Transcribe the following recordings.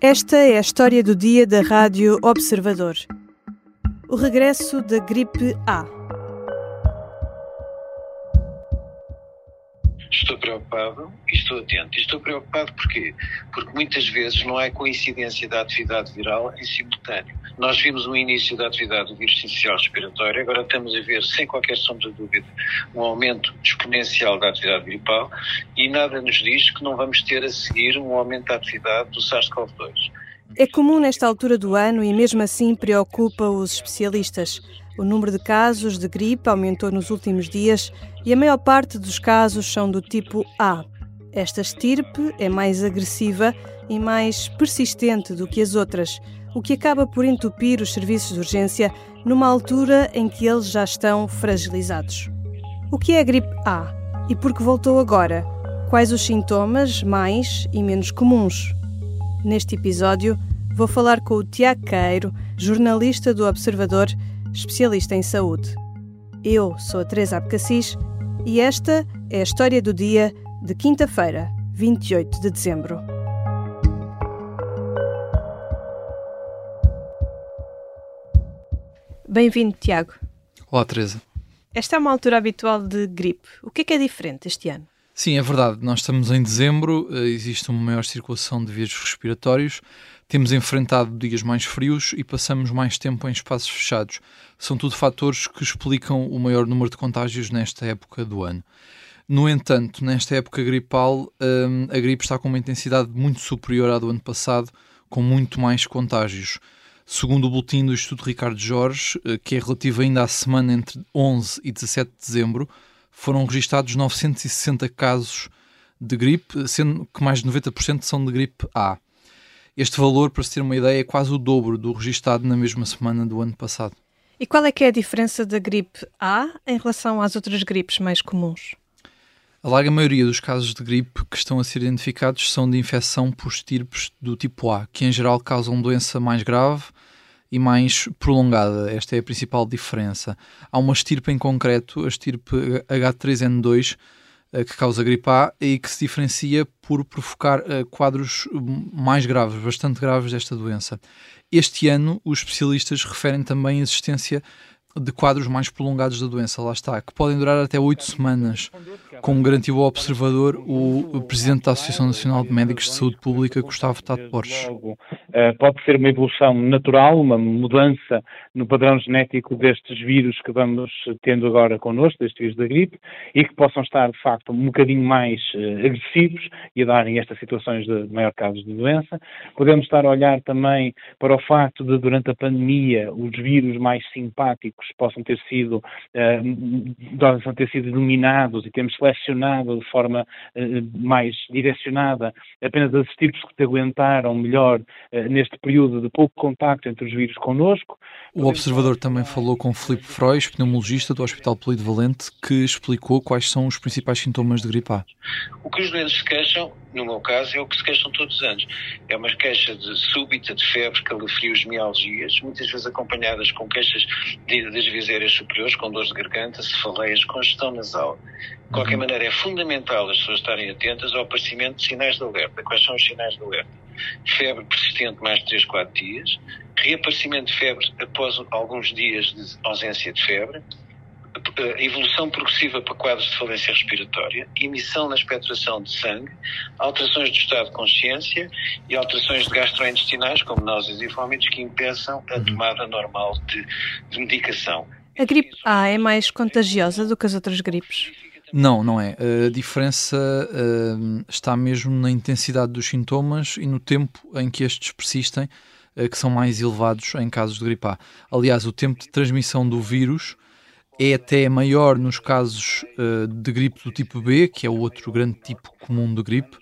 Esta é a história do dia da Rádio Observador. O regresso da gripe A. Estou preocupado estou atento. E estou preocupado porquê? Porque muitas vezes não há coincidência da atividade viral em simultâneo. Nós vimos o início da atividade do vírus sensicial respiratório, agora estamos a ver, sem qualquer sombra de dúvida, um aumento exponencial da atividade gripal e nada nos diz que não vamos ter a seguir um aumento da atividade do SARS-CoV-2. É comum nesta altura do ano e mesmo assim preocupa os especialistas. O número de casos de gripe aumentou nos últimos dias e a maior parte dos casos são do tipo A. Esta estirpe é mais agressiva e mais persistente do que as outras, o que acaba por entupir os serviços de urgência numa altura em que eles já estão fragilizados. O que é a gripe A e por que voltou agora? Quais os sintomas mais e menos comuns? Neste episódio, vou falar com o Tiago Queiro, jornalista do Observador, especialista em saúde. Eu sou a Teresa Abcacis e esta é a história do dia de quinta-feira, 28 de dezembro. Bem-vindo, Tiago. Olá, Teresa. Esta é uma altura habitual de gripe. O que é que é diferente este ano? Sim, é verdade. Nós estamos em dezembro, eh, existe uma maior circulação de vírus respiratórios, temos enfrentado dias mais frios e passamos mais tempo em espaços fechados. São tudo fatores que explicam o maior número de contágios nesta época do ano. No entanto, nesta época gripal, eh, a gripe está com uma intensidade muito superior à do ano passado, com muito mais contágios. Segundo o boletim do Instituto Ricardo Jorge, eh, que é relativo ainda à semana entre 11 e 17 de dezembro, foram registados 960 casos de gripe, sendo que mais de 90% são de gripe A. Este valor, para se ter uma ideia, é quase o dobro do registado na mesma semana do ano passado. E qual é que é a diferença da gripe A em relação às outras gripes mais comuns? A larga maioria dos casos de gripe que estão a ser identificados são de infecção por estirpes do tipo A, que em geral causam doença mais grave e mais prolongada. Esta é a principal diferença. Há uma estirpe em concreto, a estirpe H3N2, eh, que causa gripe A e que se diferencia por provocar eh, quadros mais graves, bastante graves desta doença. Este ano, os especialistas referem também a existência de quadros mais prolongados da doença, lá está, que podem durar até oito semanas, como garantiu ao observador o presidente da Associação Nacional de Médicos de Saúde Pública, Gustavo Tato Borges. Eh, pode ser uma evolução natural, uma mudança no padrão genético destes vírus que vamos tendo agora connosco, destes vírus da gripe, e que possam estar, de facto, um bocadinho mais uh, agressivos e a darem estas situações de maior casos de doença. Podemos estar a olhar também para o facto de, durante a pandemia, os vírus mais simpáticos possam ter sido, uh, possam ter sido eliminados e temos selecionado de forma uh, mais direcionada apenas as tipos que te aguentaram melhor uh, neste período de pouco contacto entre os vírus connosco. O observador também falou com Filipe Frois, pneumologista do Hospital Polivalente, que explicou quais são os principais sintomas de gripe A. O que os doentes se queixam, no meu caso, é o que se queixam todos os anos. É uma queixa de súbita, de febre, calafrios, mialgias, muitas vezes acompanhadas com queixas de, das viseiras superiores, com dores de garganta, cefaleias, congestão nasal. De qualquer uhum. maneira, é fundamental as pessoas estarem atentas ao aparecimento de sinais de alerta. Quais são os sinais de alerta? Febre persistente mais de 3, 4 dias, reaparecimento de febre após alguns dias de ausência de febre, evolução progressiva para quadros de falência respiratória, emissão na expectoração de sangue, alterações do estado de consciência e alterações de gastrointestinais, como náuseas e vômitos, que impeçam a uhum. tomada normal de, de medicação. A gripe A é mais contagiosa do que as outras gripes? Não, não é. A diferença uh, está mesmo na intensidade dos sintomas e no tempo em que estes persistem, uh, que são mais elevados em casos de gripe A. Aliás, o tempo de transmissão do vírus é até maior nos casos uh, de gripe do tipo B, que é o outro grande tipo comum de gripe,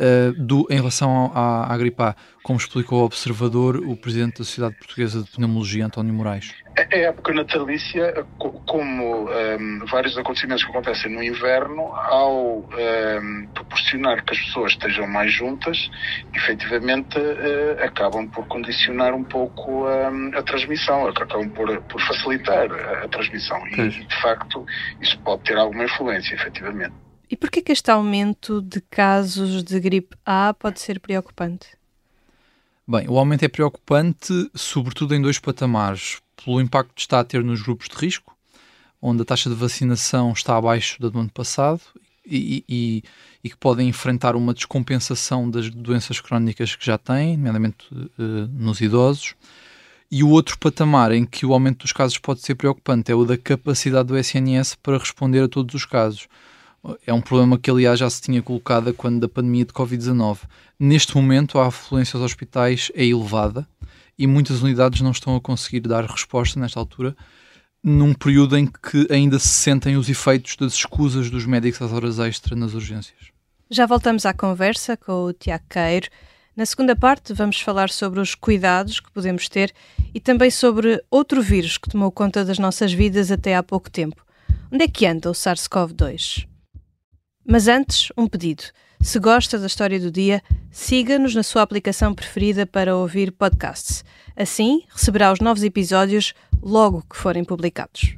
uh, do, em relação à, à gripe A, como explicou ao Observador o Presidente da Sociedade Portuguesa de Pneumologia, António Moraes. A época natalícia, como um, ehm, vários acontecimentos que acontecem no inverno, ao um, ehm, proporcionar que as pessoas estejam mais juntas, efetivamente uh, acabam por condicionar um pouco um, ehm, a transmissão, acabam por, por facilitar a, a transmissão. E, de facto, isso pode ter alguma influência, efetivamente. E por que este aumento de casos de gripe A pode ser preocupante? Bem, o aumento é preocupante, sobretudo em dois patamares. Pelo impacto que está a ter nos grupos de risco, onde a taxa de vacinação está abaixo da do ano passado e, e, e, que podem enfrentar uma descompensação das doenças crónicas que já têm, nomeadamente uh, nos idosos. E o outro patamar em que o aumento dos casos pode ser preocupante é o da capacidade do SNS para responder a todos os casos. É um problema que, aliás, já se tinha colocado quando da pandemia de Covid-19. Neste momento, a afluência aos hospitais é elevada e muitas unidades não estão a conseguir dar resposta nesta altura, num período em que ainda se sentem os efeitos das escusas dos médicos às horas extra nas urgências. Já voltamos à conversa com o Tiago Queiro. Na segunda parte, vamos falar sobre os cuidados que podemos ter e também sobre outro vírus que tomou conta das nossas vidas até há pouco tempo. Onde é que anda o SARS-CoV-2? Mas antes, um pedido. Se gosta da história do dia, siga-nos na sua aplicação preferida para ouvir podcasts. Assim, receberá os novos episódios logo que forem publicados.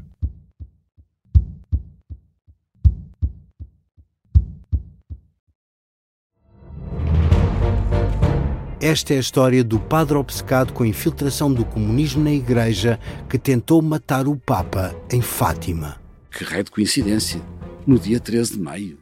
Esta é a história do padre obcecado com a infiltração do comunismo na Igreja que tentou matar o Papa em Fátima. Que raio de coincidência! No dia 13 de maio.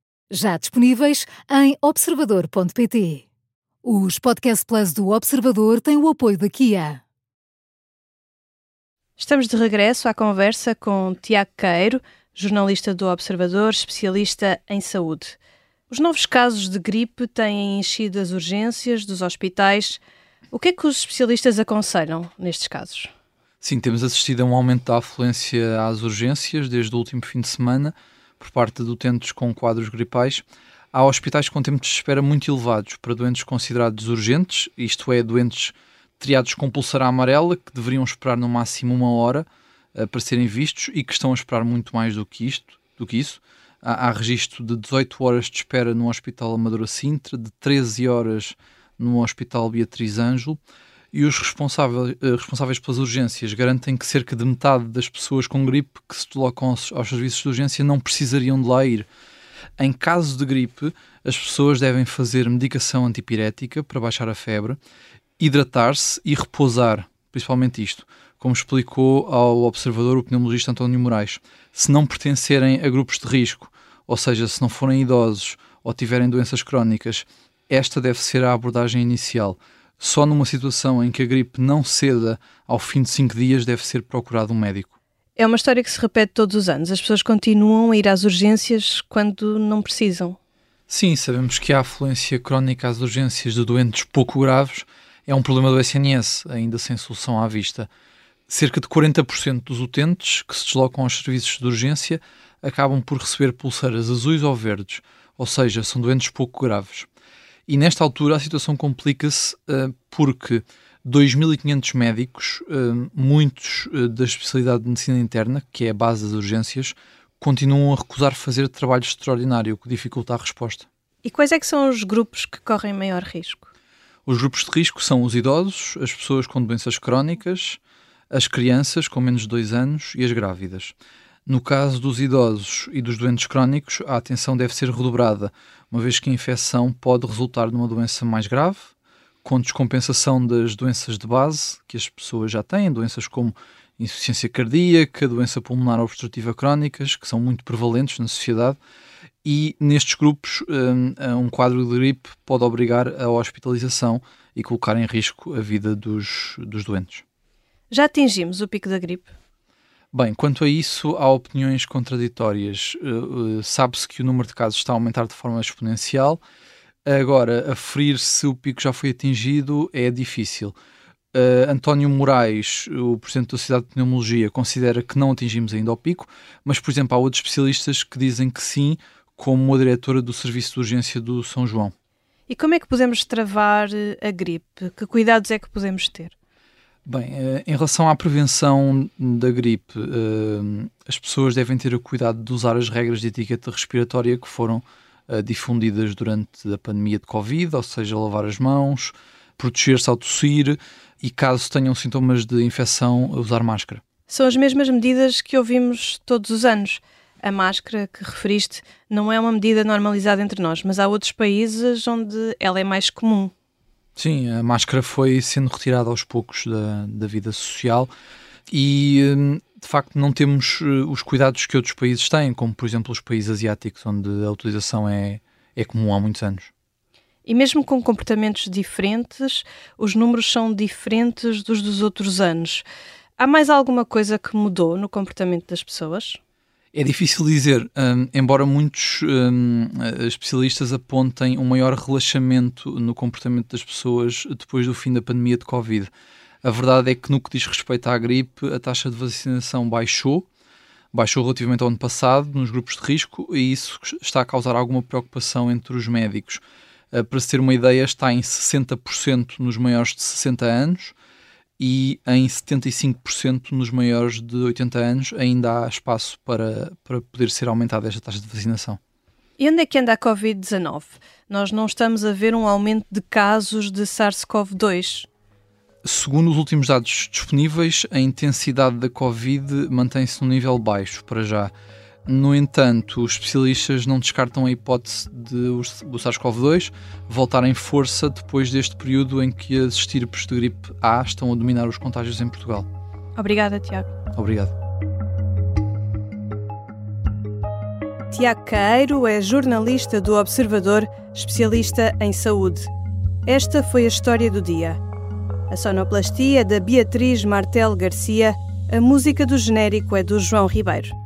já disponíveis em observador.pt. Os Podcast Plus do Observador têm o apoio da Kia. Estamos de regresso à conversa com Tiago Queiro, jornalista do Observador, especialista em saúde. Os novos casos de gripe têm enchido as urgências dos hospitais. O que é que os especialistas aconselham nestes casos? Sim, temos assistido a um aumento da afluência às urgências desde o último fim de semana por parte de utentes com quadros gripais. Há hospitais com tempos de espera muito elevados para doentes considerados urgentes, isto é, doentes triados com pulseira amarela, que deveriam esperar no máximo uma hora uh, para serem vistos e que estão a esperar muito mais do que, isto, do que isso. Há, há registro de 18 horas de espera no Hospital Amadora Sintra, de 13 horas no Hospital Beatriz Ângelo e os responsáveis, eh, responsáveis pelas urgências garantem que cerca de metade das pessoas com gripe que se deslocam aos, aos serviços de urgência não precisariam de lá ir. Em caso de gripe, as pessoas devem fazer medicação antipirética para baixar a febre, hidratar-se e repousar, principalmente isto, como explicou ao observador o pneumologista António Moraes. Se não pertencerem a grupos de risco, ou seja, se não forem idosos ou tiverem doenças crónicas, esta deve ser a abordagem inicial. Só numa situação em que a gripe não ceda ao fim de cinco dias deve ser procurado um médico. É uma história que se repete todos os anos. As pessoas continuam a ir às urgências quando não precisam. Sim, sabemos que a afluência crónica às urgências de doentes pouco graves é um problema do SNS, ainda sem solução à vista. Cerca de 40% dos utentes que se deslocam aos serviços de urgência acabam por receber pulseiras azuis ou verdes, ou seja, são doentes pouco graves. E nesta altura a situação complica-se uh, porque 2.500 médicos, uh, muitos uh, da especialidade de medicina interna, que é a base das urgências, continuam a recusar fazer trabalho extraordinário, o que dificulta a resposta. E quais é que são os grupos que correm maior risco? Os grupos de risco são os idosos, as pessoas com doenças crónicas, as crianças com menos de 2 anos e as grávidas. No caso dos idosos e dos doentes crónicos, a atenção deve ser redobrada, uma vez que a infecção pode resultar numa doença mais grave, com descompensação das doenças de base que as pessoas já têm, doenças como insuficiência cardíaca, doença pulmonar obstrutiva crónicas, que são muito prevalentes na sociedade, e nestes grupos um, um quadro de gripe pode obrigar a hospitalização e colocar em risco a vida dos, dos doentes. Já atingimos o pico da gripe? Bem, quanto a isso, há opiniões contraditórias. Uh, uh, Sabe-se que o número de casos está a aumentar de forma exponencial. Agora, aferir se o pico já foi atingido é difícil. Uh, António Moraes, o Presidente da Sociedade de Pneumologia, considera que não atingimos ainda o pico, mas, por exemplo, há outros especialistas que dizem que sim, como a diretora do Serviço de Urgência do São João. E E como é que podemos travar a gripe? Que cuidados é que podemos ter? Bem, eh, em relação à prevenção da gripe, eh, as pessoas devem ter o cuidado de usar as regras de etiqueta respiratória que foram eh, difundidas durante a pandemia de Covid, ou seja, lavar as mãos, proteger-se ao tossir e, caso tenham sintomas de infecção, usar máscara. São as mesmas medidas que ouvimos todos os anos. A máscara que referiste não é uma medida normalizada entre nós, mas há outros países onde ela é mais comum. Sim, a máscara foi sendo retirada aos poucos da, da vida social e hum, de facto não temos eh, os cuidados que outros países têm, como por exemplo os países asiáticos, onde a utilização é, é comum há muitos anos. E mesmo com comportamentos diferentes, os números são diferentes dos dos outros anos. Há mais alguma coisa que mudou no comportamento das pessoas? É difícil dizer, um, embora muitos um, especialistas apontem um maior relaxamento no comportamento das pessoas depois do fim da pandemia de Covid. A verdade é que, no que diz respeito à gripe, a taxa de vacinação baixou, baixou relativamente ao ano passado, nos grupos de risco, e isso está a causar alguma preocupação entre os médicos. Uh, para se ter uma ideia, está em 60% nos maiores de 60 anos e em 75% nos maiores de 80 anos ainda há espaço para, para poder ser aumentada esta taxa de vacinação. E onde é que anda a Covid-19? Nós não estamos a ver um aumento de casos de SARS-CoV-2. Segundo os últimos dados disponíveis, a intensidade da Covid mantém-se num nível baixo para já. No entanto, os especialistas não descartam a hipótese de o SARS-CoV-2 voltar em força depois deste período em que as estirpes de gripe A estão a dominar os contágios em Portugal. Obrigada, Tiago. Obrigado. Tiago Caeiro é jornalista do Observador, especialista em saúde. Esta foi a história do dia. A sonoplastia é da Beatriz Martel Garcia, a música do genérico é do João Ribeiro.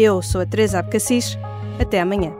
Eu sou a Teresa Abcacis. Até amanhã.